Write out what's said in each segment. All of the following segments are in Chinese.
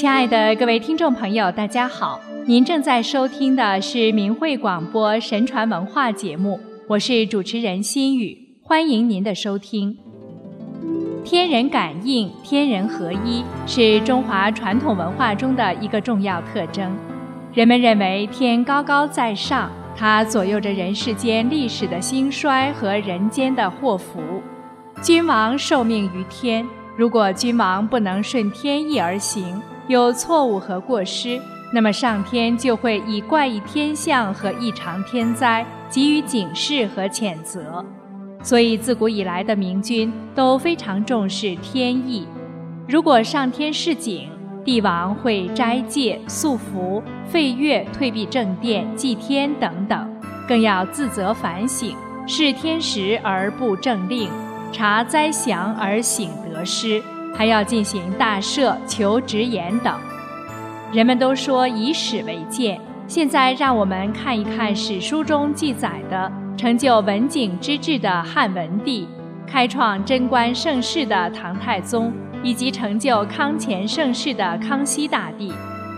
亲爱的各位听众朋友，大家好！您正在收听的是明慧广播神传文化节目，我是主持人心雨，欢迎您的收听。天人感应、天人合一，是中华传统文化中的一个重要特征。人们认为天高高在上，它左右着人世间历史的兴衰和人间的祸福。君王受命于天，如果君王不能顺天意而行，有错误和过失，那么上天就会以怪异天象和异常天灾给予警示和谴责。所以自古以来的明君都非常重视天意。如果上天示警，帝王会斋戒、肃服、废乐、退避正殿、祭天等等，更要自责反省，视天时而不正令。察灾祥而省得失，还要进行大赦、求直言等。人们都说以史为鉴，现在让我们看一看史书中记载的成就文景之治的汉文帝，开创贞观盛世的唐太宗，以及成就康乾盛世的康熙大帝。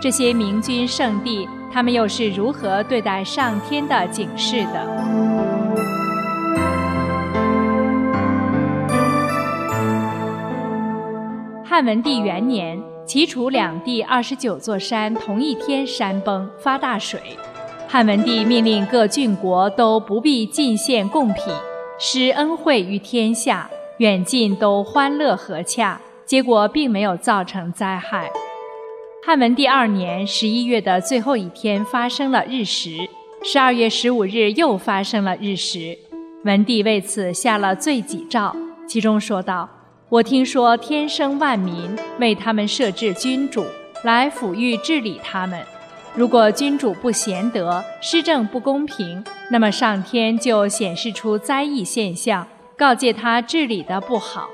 这些明君圣帝，他们又是如何对待上天的警示的？汉文帝元年，齐楚两地二十九座山同一天山崩发大水，汉文帝命令各郡国都不必进献贡品，施恩惠于天下，远近都欢乐和洽，结果并没有造成灾害。汉文帝二年十一月的最后一天发生了日食，十二月十五日又发生了日食，文帝为此下了罪己诏，其中说道。我听说天生万民，为他们设置君主来抚育治理他们。如果君主不贤德，施政不公平，那么上天就显示出灾异现象，告诫他治理的不好。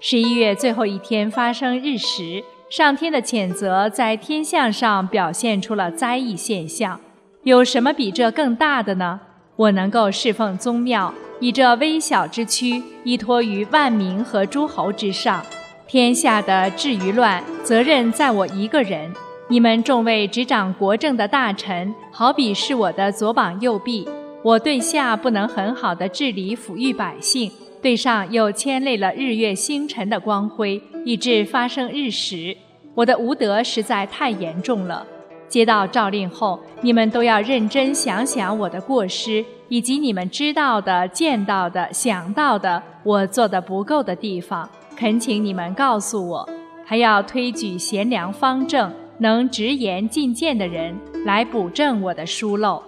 十一月最后一天发生日食，上天的谴责在天象上表现出了灾异现象。有什么比这更大的呢？我能够侍奉宗庙。以这微小之躯依托于万民和诸侯之上，天下的治于乱，责任在我一个人。你们众位执掌国政的大臣，好比是我的左膀右臂。我对下不能很好的治理抚育百姓，对上又牵累了日月星辰的光辉，以致发生日食。我的无德实在太严重了。接到诏令后，你们都要认真想想我的过失。以及你们知道的、见到的、想到的，我做的不够的地方，恳请你们告诉我。还要推举贤良方正、能直言进谏的人来补正我的疏漏。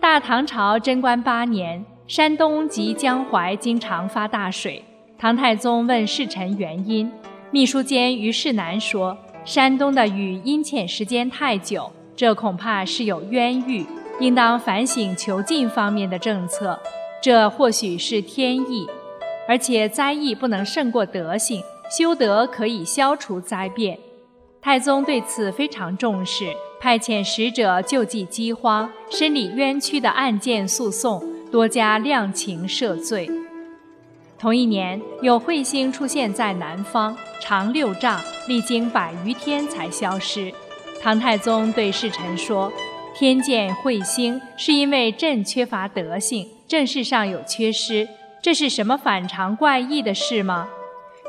大唐朝贞观八年，山东及江淮经常发大水。唐太宗问侍臣原因，秘书监于世南说：山东的雨阴欠时间太久，这恐怕是有冤狱。应当反省囚禁方面的政策，这或许是天意，而且灾异不能胜过德行，修德可以消除灾变。太宗对此非常重视，派遣使者救济饥荒、审理冤屈的案件诉讼，多加量刑赦罪。同一年，有彗星出现在南方，长六丈，历经百余天才消失。唐太宗对侍臣说。天见彗星，是因为朕缺乏德性，政事上有缺失，这是什么反常怪异的事吗？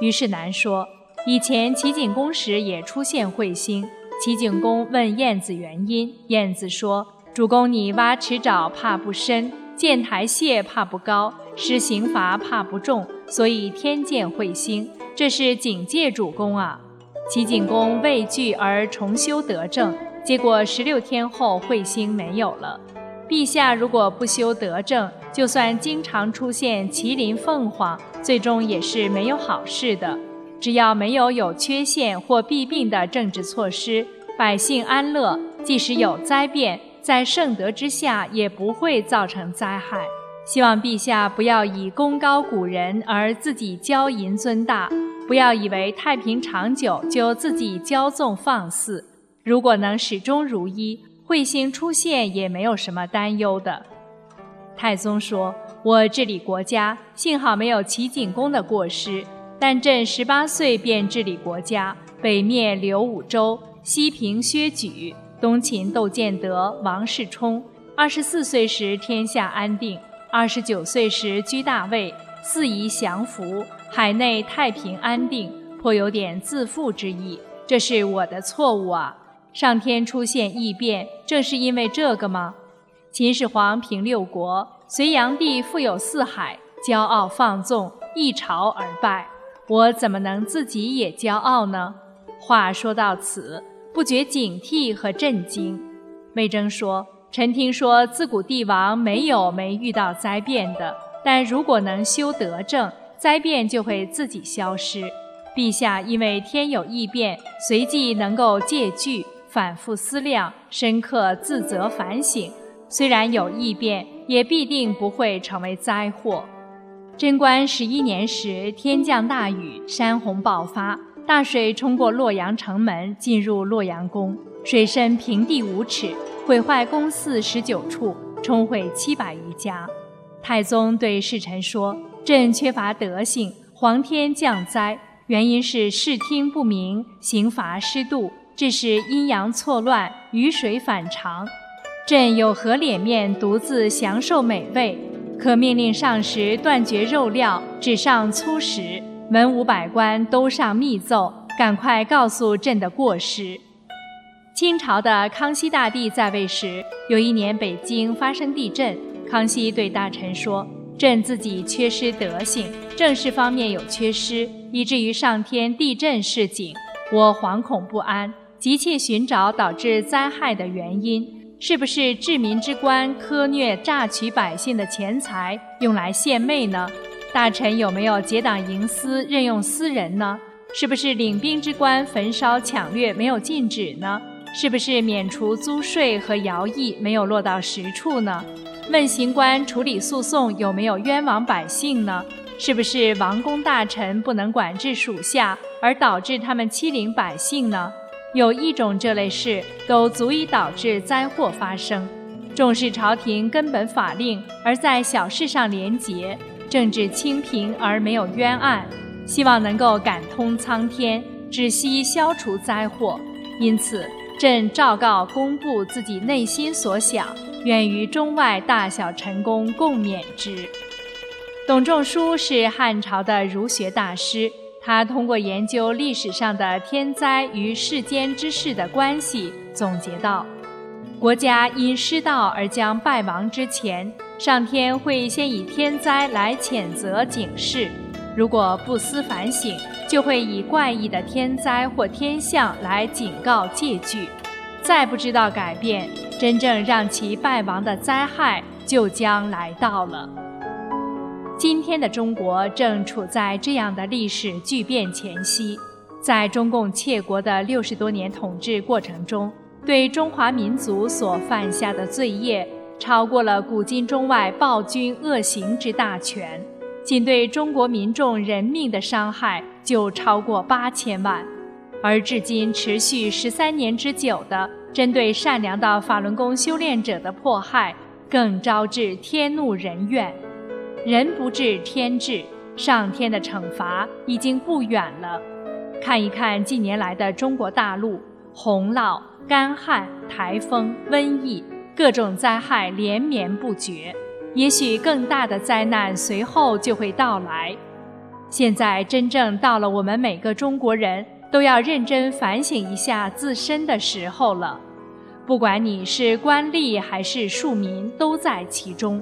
于是南说，以前齐景公时也出现彗星。齐景公问晏子原因，晏子说：“主公，你挖池沼怕不深，建台榭怕不高，施刑罚怕不重，所以天见彗星，这是警戒主公啊。”齐景公畏惧而重修德政。结果十六天后，彗星没有了。陛下如果不修德政，就算经常出现麒麟凤凰，最终也是没有好事的。只要没有有缺陷或弊病的政治措施，百姓安乐，即使有灾变，在圣德之下也不会造成灾害。希望陛下不要以功高古人而自己骄淫尊大，不要以为太平长久就自己骄纵放肆。如果能始终如一，彗星出现也没有什么担忧的。太宗说：“我治理国家，幸好没有齐景公的过失。但朕十八岁便治理国家，北灭刘武周，西平薛举，东秦窦建德、王世充。二十四岁时天下安定，二十九岁时居大位，四夷降服，海内太平安定，颇有点自负之意。这是我的错误啊！上天出现异变，正是因为这个吗？秦始皇平六国，隋炀帝富有四海，骄傲放纵，一朝而败。我怎么能自己也骄傲呢？话说到此，不觉警惕和震惊。魏征说：“臣听说自古帝王没有没遇到灾变的，但如果能修德政，灾变就会自己消失。陛下因为天有异变，随即能够戒惧，反复思量，深刻自责反省。”虽然有异变，也必定不会成为灾祸。贞观十一年时，天降大雨，山洪爆发，大水冲过洛阳城门，进入洛阳宫，水深平地五尺，毁坏宫寺十九处，冲毁七百余家。太宗对侍臣说：“朕缺乏德性，皇天降灾，原因是视听不明，刑罚失度，致使阴阳错乱，雨水反常。”朕有何脸面独自享受美味？可命令上食断绝肉料，只上粗食。文武百官都上密奏，赶快告诉朕的过失。清朝的康熙大帝在位时，有一年北京发生地震，康熙对大臣说：“朕自己缺失德性，政事方面有缺失，以至于上天地震示警，我惶恐不安，急切寻找导致灾害的原因。”是不是治民之官苛虐榨取百姓的钱财，用来献媚呢？大臣有没有结党营私，任用私人呢？是不是领兵之官焚烧抢掠没有禁止呢？是不是免除租税和徭役没有落到实处呢？问刑官处理诉讼有没有冤枉百姓呢？是不是王公大臣不能管制属下，而导致他们欺凌百姓呢？有一种这类事，都足以导致灾祸发生。重视朝廷根本法令，而在小事上廉洁，政治清平而没有冤案，希望能够感通苍天，只惜消除灾祸。因此，朕昭告公布自己内心所想，愿与中外大小臣工共勉之。董仲舒是汉朝的儒学大师。他通过研究历史上的天灾与世间之事的关系，总结道：国家因失道而将败亡之前，上天会先以天灾来谴责警示；如果不思反省，就会以怪异的天灾或天象来警告戒惧。再不知道改变，真正让其败亡的灾害就将来到了。今天的中国正处在这样的历史巨变前夕，在中共窃国的六十多年统治过程中，对中华民族所犯下的罪业，超过了古今中外暴君恶行之大全。仅对中国民众人命的伤害就超过八千万，而至今持续十三年之久的针对善良的法轮功修炼者的迫害，更招致天怒人怨。人不治天治，上天的惩罚已经不远了。看一看近年来的中国大陆，洪涝、干旱、台风、瘟疫，各种灾害连绵不绝。也许更大的灾难随后就会到来。现在真正到了我们每个中国人都要认真反省一下自身的时候了。不管你是官吏还是庶民，都在其中。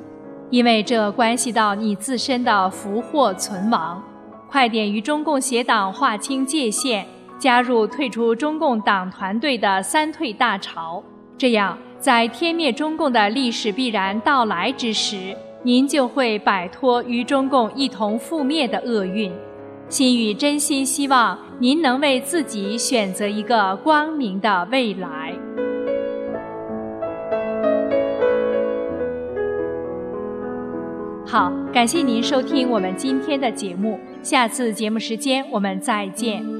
因为这关系到你自身的福祸存亡，快点与中共邪党划清界限，加入退出中共党团队的三退大潮。这样，在天灭中共的历史必然到来之时，您就会摆脱与中共一同覆灭的厄运。心语真心希望您能为自己选择一个光明的未来。好，感谢您收听我们今天的节目，下次节目时间我们再见。